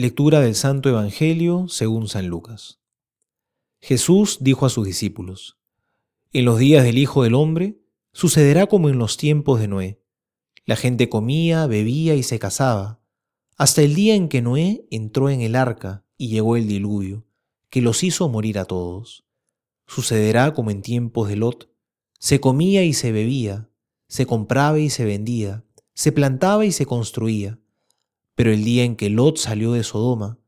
Lectura del Santo Evangelio según San Lucas. Jesús dijo a sus discípulos, En los días del Hijo del Hombre sucederá como en los tiempos de Noé. La gente comía, bebía y se casaba, hasta el día en que Noé entró en el arca y llegó el diluvio, que los hizo morir a todos. Sucederá como en tiempos de Lot. Se comía y se bebía, se compraba y se vendía, se plantaba y se construía pero el día en que Lot salió de Sodoma,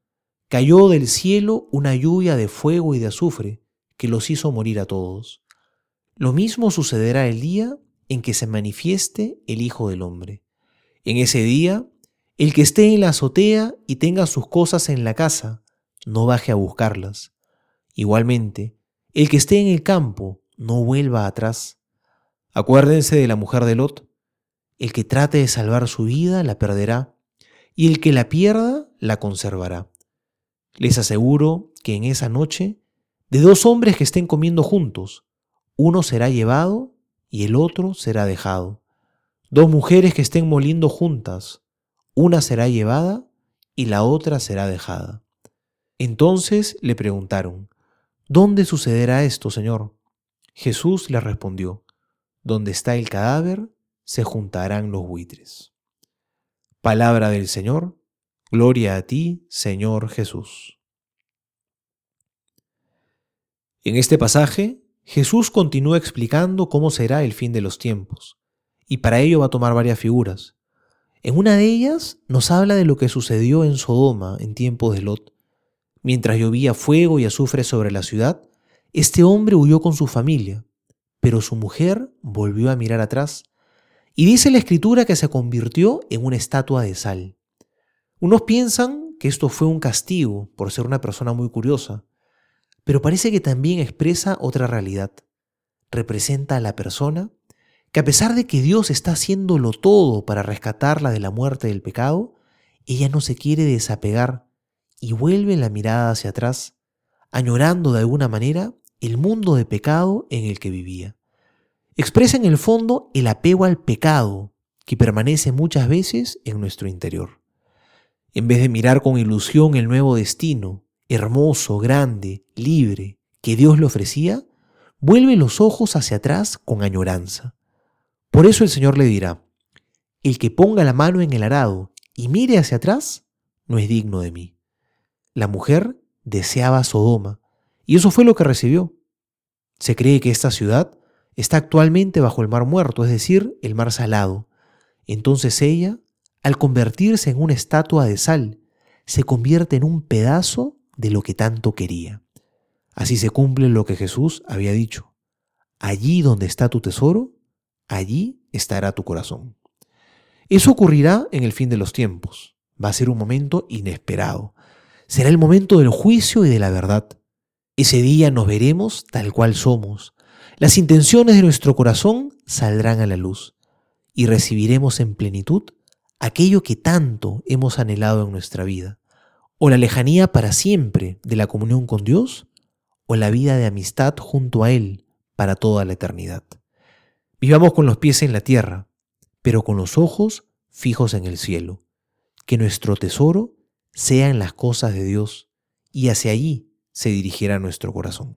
cayó del cielo una lluvia de fuego y de azufre que los hizo morir a todos. Lo mismo sucederá el día en que se manifieste el Hijo del Hombre. En ese día, el que esté en la azotea y tenga sus cosas en la casa, no baje a buscarlas. Igualmente, el que esté en el campo, no vuelva atrás. Acuérdense de la mujer de Lot. El que trate de salvar su vida la perderá, y el que la pierda la conservará. Les aseguro que en esa noche, de dos hombres que estén comiendo juntos, uno será llevado y el otro será dejado. Dos mujeres que estén moliendo juntas, una será llevada y la otra será dejada. Entonces le preguntaron, ¿Dónde sucederá esto, Señor? Jesús le respondió, Donde está el cadáver, se juntarán los buitres. Palabra del Señor, gloria a ti, Señor Jesús. En este pasaje, Jesús continúa explicando cómo será el fin de los tiempos, y para ello va a tomar varias figuras. En una de ellas nos habla de lo que sucedió en Sodoma en tiempos de Lot. Mientras llovía fuego y azufre sobre la ciudad, este hombre huyó con su familia, pero su mujer volvió a mirar atrás y dice la escritura que se convirtió en una estatua de sal. Unos piensan que esto fue un castigo por ser una persona muy curiosa, pero parece que también expresa otra realidad. Representa a la persona que a pesar de que Dios está haciéndolo todo para rescatarla de la muerte del pecado, ella no se quiere desapegar y vuelve la mirada hacia atrás, añorando de alguna manera el mundo de pecado en el que vivía expresa en el fondo el apego al pecado que permanece muchas veces en nuestro interior. En vez de mirar con ilusión el nuevo destino, hermoso, grande, libre, que Dios le ofrecía, vuelve los ojos hacia atrás con añoranza. Por eso el Señor le dirá, el que ponga la mano en el arado y mire hacia atrás, no es digno de mí. La mujer deseaba Sodoma, y eso fue lo que recibió. Se cree que esta ciudad está actualmente bajo el mar muerto, es decir, el mar salado. Entonces ella, al convertirse en una estatua de sal, se convierte en un pedazo de lo que tanto quería. Así se cumple lo que Jesús había dicho. Allí donde está tu tesoro, allí estará tu corazón. Eso ocurrirá en el fin de los tiempos. Va a ser un momento inesperado. Será el momento del juicio y de la verdad. Ese día nos veremos tal cual somos, las intenciones de nuestro corazón saldrán a la luz y recibiremos en plenitud aquello que tanto hemos anhelado en nuestra vida, o la lejanía para siempre de la comunión con Dios, o la vida de amistad junto a Él para toda la eternidad. Vivamos con los pies en la tierra, pero con los ojos fijos en el cielo, que nuestro tesoro sea en las cosas de Dios, y hacia allí se dirigirá nuestro corazón.